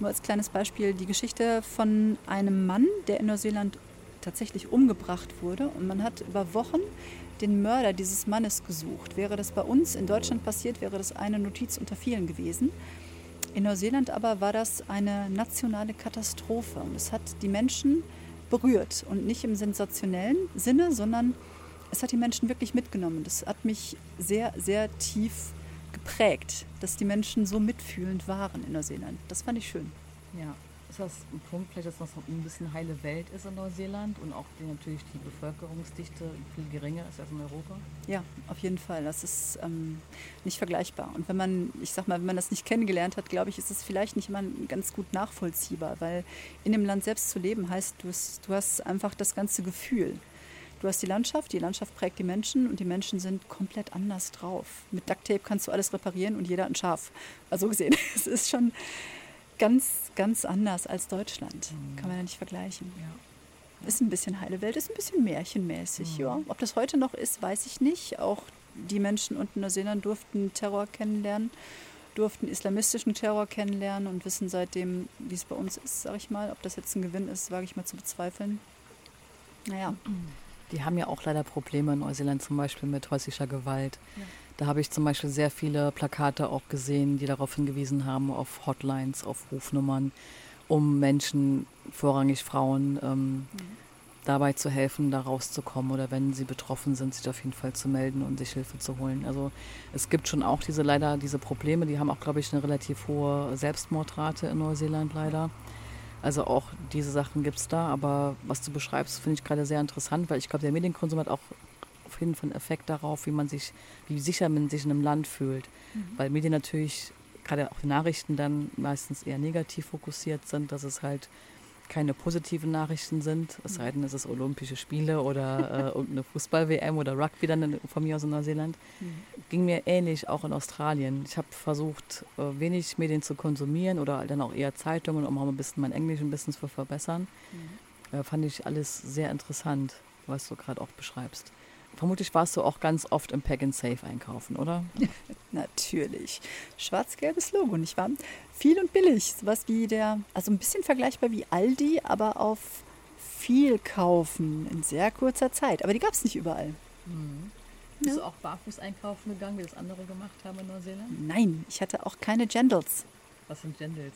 C: nur als kleines Beispiel, die Geschichte von einem Mann, der in Neuseeland tatsächlich umgebracht wurde. Und man hat über Wochen den Mörder dieses Mannes gesucht. Wäre das bei uns in Deutschland passiert, wäre das eine Notiz unter vielen gewesen. In Neuseeland aber war das eine nationale Katastrophe und es hat die Menschen berührt und nicht im sensationellen Sinne, sondern es hat die Menschen wirklich mitgenommen. Das hat mich sehr, sehr tief geprägt, dass die Menschen so mitfühlend waren in Neuseeland. Das fand ich schön.
A: Ja, ist das ein Punkt, vielleicht, dass das noch ein bisschen heile Welt ist in Neuseeland und auch die, natürlich die Bevölkerungsdichte viel geringer ist als in Europa?
C: Ja, auf jeden Fall. Das ist ähm, nicht vergleichbar. Und wenn man, ich sag mal, wenn man das nicht kennengelernt hat, glaube ich, ist es vielleicht nicht immer ganz gut nachvollziehbar, weil in dem Land selbst zu leben heißt, du hast, du hast einfach das ganze Gefühl. Du hast die Landschaft, die Landschaft prägt die Menschen und die Menschen sind komplett anders drauf. Mit Ducktape kannst du alles reparieren und jeder ein Schaf. Also gesehen, es ist schon ganz, ganz anders als Deutschland. Mhm. Kann man ja nicht vergleichen. Ja. Ist ein bisschen heile Welt, ist ein bisschen märchenmäßig. Mhm. Ja. Ob das heute noch ist, weiß ich nicht. Auch die Menschen unten in Neuseeland durften Terror kennenlernen, durften islamistischen Terror kennenlernen und wissen seitdem, wie es bei uns ist, sage ich mal. Ob das jetzt ein Gewinn ist, wage ich mal zu bezweifeln. Naja. Mhm.
A: Die haben ja auch leider Probleme in Neuseeland, zum Beispiel mit häuslicher Gewalt. Ja. Da habe ich zum Beispiel sehr viele Plakate auch gesehen, die darauf hingewiesen haben, auf Hotlines, auf Rufnummern, um Menschen, vorrangig Frauen, ähm, mhm. dabei zu helfen, da rauszukommen oder wenn sie betroffen sind, sich auf jeden Fall zu melden und sich Hilfe zu holen. Also es gibt schon auch diese leider diese Probleme, die haben auch, glaube ich, eine relativ hohe Selbstmordrate in Neuseeland leider. Also auch diese Sachen gibt es da, aber was du beschreibst, finde ich gerade sehr interessant, weil ich glaube, der Medienkonsum hat auch auf jeden Fall einen Effekt darauf, wie man sich, wie sicher man sich in einem Land fühlt. Mhm. Weil Medien natürlich, gerade auch die Nachrichten dann meistens eher negativ fokussiert sind, dass es halt keine positiven Nachrichten sind, es sei denn, es ist Olympische Spiele oder äh, irgendeine Fußball-WM oder Rugby dann von mir aus in Neuseeland. Mhm. Ging mir ähnlich auch in Australien. Ich habe versucht, äh, wenig Medien zu konsumieren oder dann auch eher Zeitungen, um auch ein bisschen mein Englisch ein bisschen zu verbessern. Mhm. Äh, fand ich alles sehr interessant, was du gerade auch beschreibst. Vermutlich warst du auch ganz oft im Pack and Safe einkaufen, oder?
C: Natürlich. Schwarz-gelbes Logo, nicht wahr? Viel und billig. Sowas wie der, also ein bisschen vergleichbar wie Aldi, aber auf viel kaufen in sehr kurzer Zeit. Aber die gab es nicht überall.
A: Mhm. Bist ja. du auch barfuß einkaufen gegangen, wie das andere gemacht haben in Neuseeland?
C: Nein, ich hatte auch keine Gendels.
A: Was sind Gendels?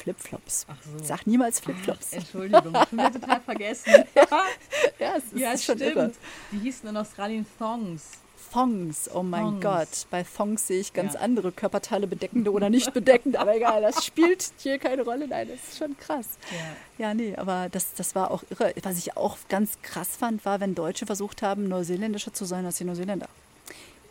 C: Flipflops. Ach so. Sag niemals Flipflops.
A: Ach, Entschuldigung, ich habe total vergessen. ja, es ist, ja, schon stimmt. irre. Die hießen in Australien Thongs.
C: Thongs, oh mein Thongs. Gott. Bei Thongs sehe ich ganz ja. andere Körperteile, bedeckende oder nicht bedeckende, aber egal, das spielt hier keine Rolle. Nein, das ist schon krass. Ja, ja nee, aber das, das war auch irre. Was ich auch ganz krass fand, war, wenn Deutsche versucht haben, Neuseeländischer zu sein als die Neuseeländer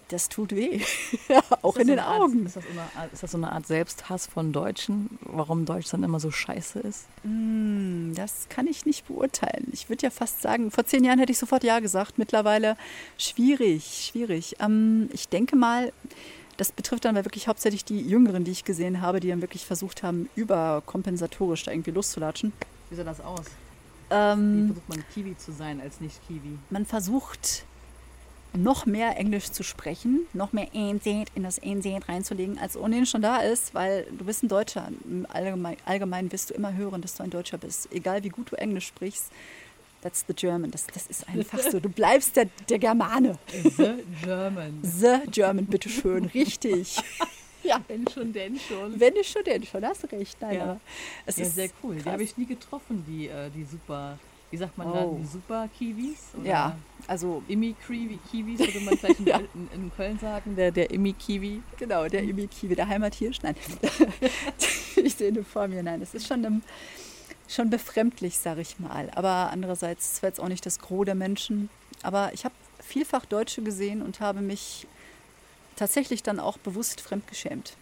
C: das tut weh. auch in den Art, Augen.
A: Ist das, Art, ist das, so eine Art Selbsthass von Deutschen, warum Deutschland immer so scheiße ist?
C: Mm, das kann ich nicht beurteilen. Ich würde ja fast sagen, vor zehn Jahren hätte ich sofort Ja gesagt. Mittlerweile schwierig, schwierig. Ähm, ich denke mal, das betrifft dann wirklich hauptsächlich die Jüngeren, die ich gesehen habe, die dann wirklich versucht haben, überkompensatorisch da irgendwie loszulatschen.
A: Wie sah das aus? Ähm, Wie versucht man Kiwi zu sein als nicht Kiwi?
C: Man versucht noch mehr Englisch zu sprechen, noch mehr in das NZ reinzulegen, als ohnehin schon da ist, weil du bist ein Deutscher. Allgemein, allgemein wirst du immer hören, dass du ein Deutscher bist. Egal wie gut du Englisch sprichst, that's the German. Das, das ist einfach so. Du bleibst der, der Germane.
A: The German.
C: The German, bitteschön. Richtig.
A: Ja. Wenn schon, denn schon.
C: Wenn ich schon, denn schon. Hast recht. Nein,
A: ja. es ja, ist sehr cool. Krass. Die habe ich nie getroffen, die, äh, die super wie sagt man oh. da, Super-Kiwis?
C: Ja, also
A: Immi-Kiwis würde man vielleicht in, ja. in, in, Köln sagen, der, der Immi-Kiwi.
C: Genau, der Immi-Kiwi, der Heimathirsch. Nein, ich sehe nur vor mir, nein, es ist schon, um, schon befremdlich, sage ich mal. Aber andererseits, es war jetzt auch nicht das Gros der Menschen. Aber ich habe vielfach Deutsche gesehen und habe mich tatsächlich dann auch bewusst fremdgeschämt.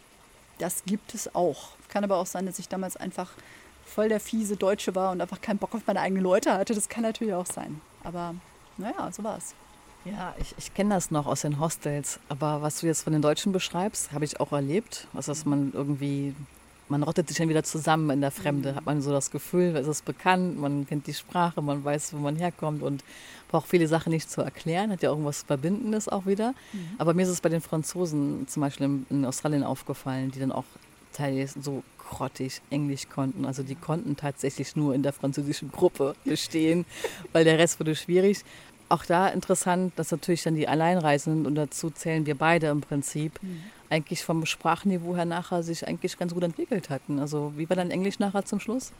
C: Das gibt es auch. Kann aber auch sein, dass ich damals einfach voll der fiese Deutsche war und einfach keinen Bock auf meine eigenen Leute hatte. Das kann natürlich auch sein. Aber naja, so war es.
A: Ja, ich, ich kenne das noch aus den Hostels. Aber was du jetzt von den Deutschen beschreibst, habe ich auch erlebt. Also, dass man irgendwie, man rottet sich dann wieder zusammen in der Fremde. Hat man so das Gefühl, es ist bekannt, man kennt die Sprache, man weiß, wo man herkommt und braucht viele Sachen nicht zu erklären. Hat ja irgendwas Verbindendes auch wieder. Mhm. Aber mir ist es bei den Franzosen zum Beispiel in, in Australien aufgefallen, die dann auch teilweise so grottig Englisch konnten. Also die konnten tatsächlich nur in der französischen Gruppe bestehen, weil der Rest wurde schwierig. Auch da interessant, dass natürlich dann die Alleinreisenden, und dazu zählen wir beide im Prinzip, mhm. eigentlich vom Sprachniveau her nachher sich eigentlich ganz gut entwickelt hatten. Also wie war dein Englisch nachher zum Schluss?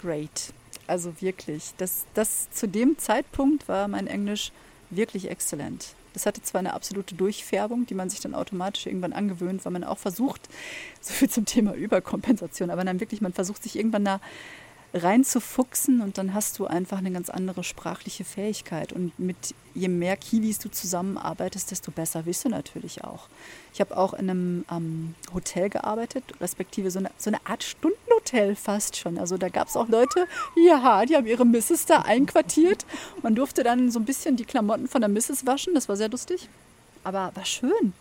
C: Great. Also wirklich. Das, das zu dem Zeitpunkt war mein Englisch wirklich exzellent. Das hatte zwar eine absolute Durchfärbung, die man sich dann automatisch irgendwann angewöhnt, weil man auch versucht, so viel zum Thema Überkompensation, aber dann wirklich, man versucht sich irgendwann da reinzufuchsen und dann hast du einfach eine ganz andere sprachliche Fähigkeit. Und mit je mehr Kiwis du zusammenarbeitest, desto besser wirst du natürlich auch. Ich habe auch in einem ähm, Hotel gearbeitet, respektive so eine, so eine Art Stundenhotel fast schon. Also da gab es auch Leute, ja, die haben ihre Misses da einquartiert. Man durfte dann so ein bisschen die Klamotten von der Misses waschen, das war sehr lustig. Aber war schön.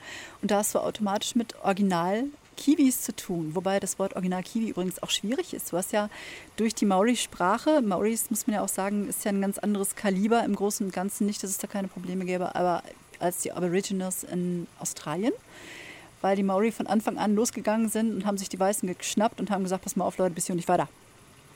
C: Und da hast du automatisch mit Original Kiwis zu tun, wobei das Wort Original Kiwi übrigens auch schwierig ist. Du hast ja durch die Maori-Sprache, Maoris muss man ja auch sagen, ist ja ein ganz anderes Kaliber im Großen und Ganzen, nicht, dass es da keine Probleme gäbe, aber als die Aborigines in Australien, weil die Maori von Anfang an losgegangen sind und haben sich die Weißen geschnappt und haben gesagt, pass mal auf Leute, bis hier und nicht weiter.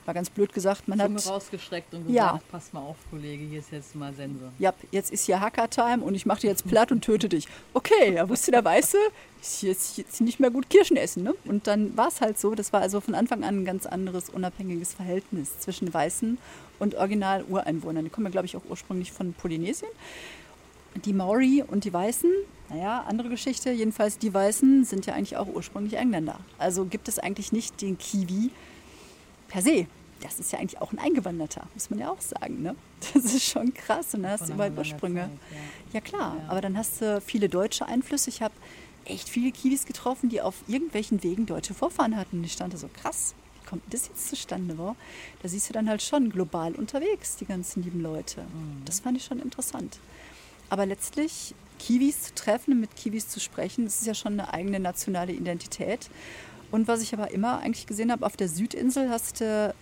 C: War ganz blöd gesagt. Man
A: Zunge
C: hat
A: rausgestreckt und gesagt,
C: Ja.
A: pass mal auf, Kollege, hier ist jetzt mal Sense.
C: ja, jetzt ist hier Hacker-Time und ich mache dir jetzt platt und töte dich. Okay, da wusste der Weiße, hier jetzt, jetzt nicht mehr gut Kirschen essen. Ne? Und dann war es halt so, das war also von Anfang an ein ganz anderes, unabhängiges Verhältnis zwischen Weißen und Original-Ureinwohnern. Die kommen ja, glaube ich, auch ursprünglich von Polynesien. Die Maori und die Weißen, naja, andere Geschichte. Jedenfalls die Weißen sind ja eigentlich auch ursprünglich Engländer. Also gibt es eigentlich nicht den Kiwi per se. Das ist ja eigentlich auch ein Eingewanderter, muss man ja auch sagen. Ne? Das ist schon krass. Und da hast du überall Ursprünge.
A: Ja.
C: Ja klar,
A: Ja.
C: aber dann hast du viele deutsche Einflüsse. Ich habe echt viele Kiwis getroffen, die auf irgendwelchen Wegen deutsche Vorfahren hatten. Und ich stand da so, krass, wie kommt das jetzt zustande? Wo? Da siehst du dann halt schon global unterwegs, die ganzen lieben Leute. Das fand ich schon interessant. Aber letztlich Kiwis zu treffen und mit Kiwis zu sprechen, das ist ja schon eine eigene nationale Identität. Und was ich aber immer eigentlich gesehen habe, auf der Südinsel hast du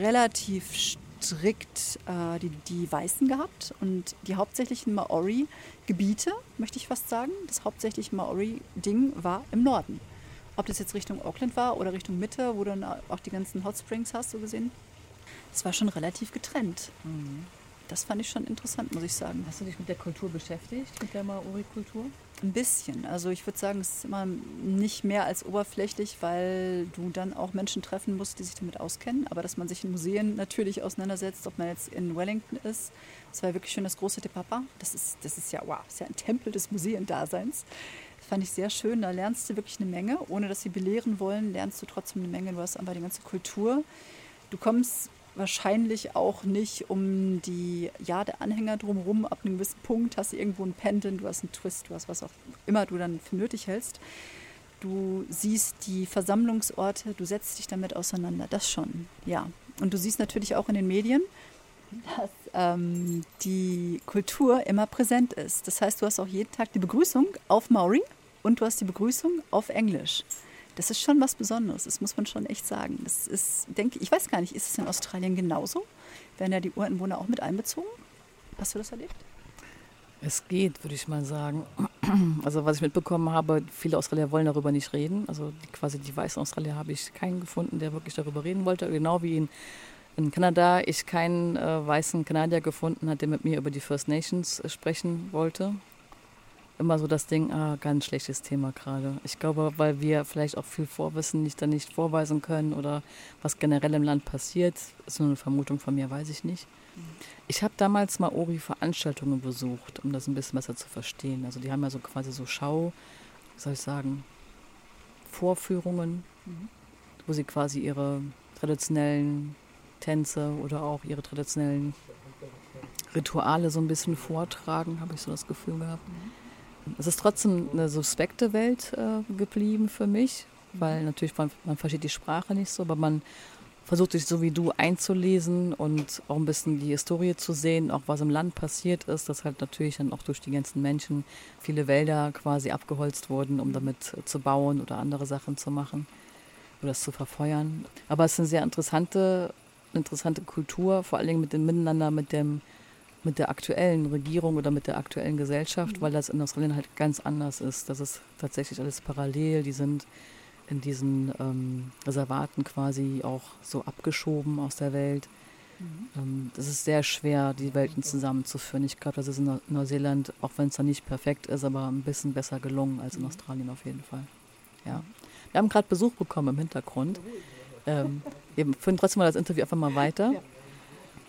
C: relativ strikt äh, die, die Weißen gehabt und die hauptsächlichen Maori-Gebiete, möchte ich fast sagen. Das hauptsächliche Maori-Ding war im Norden. Ob das jetzt Richtung Auckland war oder Richtung Mitte, wo du dann auch die ganzen Hot Springs hast, so gesehen. Das war schon relativ getrennt. Das fand ich schon interessant, muss ich sagen.
A: Hast du dich mit der Kultur beschäftigt, mit der Maori-Kultur?
C: Ein bisschen. Also ich würde sagen, es ist immer nicht mehr als oberflächlich, weil du dann auch Menschen treffen musst, die sich damit auskennen. Aber dass man sich in Museen natürlich auseinandersetzt, ob man jetzt in Wellington ist, das war ja wirklich schön das große Te Papa. Das ist, das ist ja, wow, ist ja ein Tempel des Museendaseins. Das fand ich sehr schön. Da lernst du wirklich eine Menge. Ohne dass sie belehren wollen, lernst du trotzdem eine Menge. Du hast einfach die ganze Kultur. Du kommst wahrscheinlich auch nicht um die ja der Anhänger drumherum. Ab einem gewissen Punkt hast du irgendwo einen Pendant, du hast einen Twist, du hast was auch immer du dann für nötig hältst. Du siehst die Versammlungsorte, du setzt dich damit auseinander. Das schon, ja. Und du siehst natürlich auch in den Medien, dass ähm, die Kultur immer präsent ist. Das heißt, du hast auch jeden Tag die Begrüßung auf Maori und du hast die Begrüßung auf Englisch. Das ist schon was Besonderes, das muss man schon echt sagen. Das ist, denke ich, weiß gar nicht, ist es in Australien genauso? Werden ja die Ureinwohner auch mit einbezogen? Hast du das erlebt?
A: Es geht, würde ich mal sagen. Also was ich mitbekommen habe, viele Australier wollen darüber nicht reden. Also die, quasi die weißen Australier habe ich keinen gefunden, der wirklich darüber reden wollte. Genau wie in, in Kanada ich keinen äh, weißen Kanadier gefunden habe, der mit mir über die First Nations äh, sprechen wollte. Immer so das Ding, ah, ganz schlechtes Thema gerade. Ich glaube, weil wir vielleicht auch viel Vorwissen nicht dann nicht vorweisen können oder was generell im Land passiert, ist nur eine Vermutung von mir, weiß ich nicht. Ich habe damals Maori-Veranstaltungen besucht, um das ein bisschen besser zu verstehen. Also die haben ja so quasi so Schau, wie soll ich sagen, Vorführungen, wo sie quasi ihre traditionellen Tänze oder auch ihre traditionellen Rituale so ein bisschen vortragen, habe ich so das Gefühl gehabt. Es ist trotzdem eine suspekte Welt äh, geblieben für mich, weil natürlich man, man versteht die Sprache nicht so, aber man versucht sich so wie du einzulesen und auch ein bisschen die Historie zu sehen, auch was im Land passiert ist, dass halt natürlich dann auch durch die ganzen Menschen viele Wälder quasi abgeholzt wurden, um damit zu bauen oder andere Sachen zu machen oder es zu verfeuern. Aber es ist eine sehr interessante, interessante Kultur, vor allen Dingen mit dem Miteinander, mit dem mit der aktuellen Regierung oder mit der aktuellen Gesellschaft, weil das in Australien halt ganz anders ist. Das ist tatsächlich alles parallel. Die sind in diesen ähm, Reservaten quasi auch so abgeschoben aus der Welt. Mhm. Das ist sehr schwer, die Welten zusammenzuführen. Ich glaube, das ist in Neuseeland, auch wenn es da nicht perfekt ist, aber ein bisschen besser gelungen als in mhm. Australien auf jeden Fall. Ja. Wir haben gerade Besuch bekommen im Hintergrund. Ähm, wir führen trotzdem mal das Interview einfach mal weiter.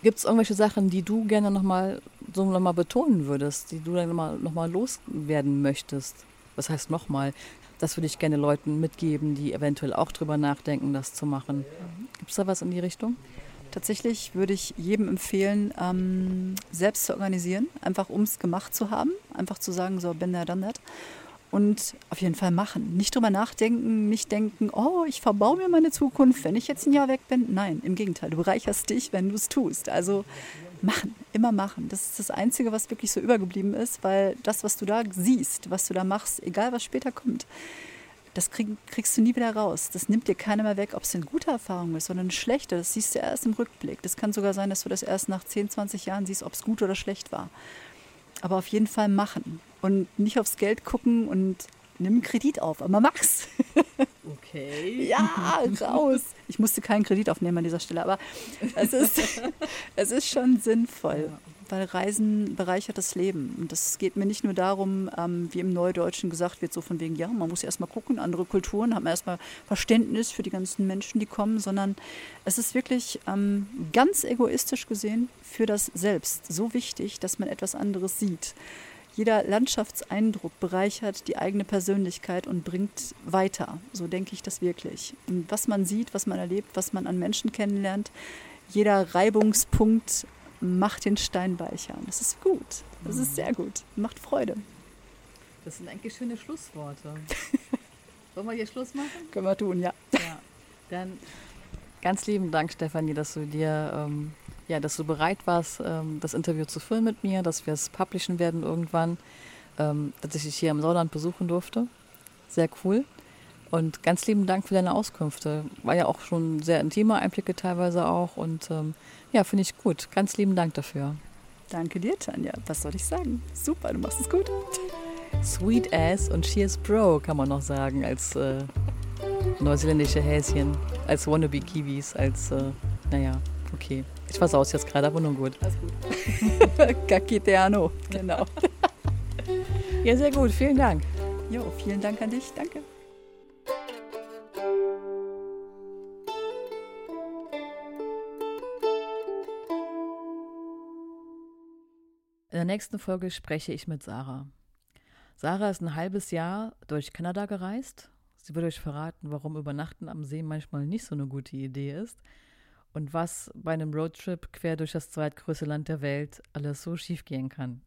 A: Gibt es irgendwelche Sachen, die du gerne nochmal so noch betonen würdest, die du dann nochmal noch mal loswerden möchtest? Was heißt nochmal? Das würde ich gerne Leuten mitgeben, die eventuell auch drüber nachdenken, das zu machen. Gibt es da was in die Richtung?
C: Tatsächlich würde ich jedem empfehlen, ähm, selbst zu organisieren, einfach um es gemacht zu haben, einfach zu sagen, so, bin der dann nicht. Und auf jeden Fall machen. Nicht drüber nachdenken, nicht denken, oh, ich verbaue mir meine Zukunft, wenn ich jetzt ein Jahr weg bin. Nein, im Gegenteil, du bereicherst dich, wenn du es tust. Also machen, immer machen. Das ist das Einzige, was wirklich so übergeblieben ist, weil das, was du da siehst, was du da machst, egal was später kommt, das krieg, kriegst du nie wieder raus. Das nimmt dir keiner mehr weg, ob es eine gute Erfahrung ist oder eine schlechte. Das siehst du erst im Rückblick. Das kann sogar sein, dass du das erst nach 10, 20 Jahren siehst, ob es gut oder schlecht war. Aber auf jeden Fall machen und nicht aufs Geld gucken und nimm einen Kredit auf, aber mach's.
A: Okay.
C: ja, raus. Ich musste keinen Kredit aufnehmen an dieser Stelle, aber es ist, es ist schon sinnvoll. Ja weil Reisen bereichert das Leben. Und das geht mir nicht nur darum, ähm, wie im Neudeutschen gesagt wird, so von wegen, ja, man muss erstmal gucken, andere Kulturen, haben erstmal Verständnis für die ganzen Menschen, die kommen, sondern es ist wirklich ähm, ganz egoistisch gesehen für das Selbst so wichtig, dass man etwas anderes sieht. Jeder Landschaftseindruck bereichert die eigene Persönlichkeit und bringt weiter. So denke ich das wirklich. Und was man sieht, was man erlebt, was man an Menschen kennenlernt, jeder Reibungspunkt macht den Stein weicher. Das ist gut. Das ist sehr gut. Macht Freude.
A: Das sind eigentlich schöne Schlussworte. Wollen wir hier Schluss machen?
C: Können wir tun, ja.
A: ja. Dann ganz lieben Dank, Stefanie, dass du dir, ähm, ja, dass du bereit warst, ähm, das Interview zu führen mit mir, dass wir es publishen werden irgendwann, ähm, dass ich dich hier im Sauerland besuchen durfte. Sehr cool. Und ganz lieben Dank für deine Auskünfte. War ja auch schon sehr intime Einblicke teilweise auch. Und ähm, ja, finde ich gut. Ganz lieben Dank dafür.
C: Danke dir, Tanja. Was soll ich sagen? Super, du machst es gut.
A: Sweet Ass und Cheers Bro, kann man noch sagen, als äh, neuseeländische Häschen, als Wannabe Kiwis, als, äh, naja, okay. Ich versaus jetzt gerade, aber nun gut. Alles
C: gut. Kakiteano, genau.
A: ja, sehr gut. Vielen Dank.
C: Jo, vielen Dank an dich. Danke.
A: In der nächsten Folge spreche ich mit Sarah. Sarah ist ein halbes Jahr durch Kanada gereist. Sie wird euch verraten, warum Übernachten am See manchmal nicht so eine gute Idee ist und was bei einem Roadtrip quer durch das zweitgrößte Land der Welt alles so schiefgehen kann.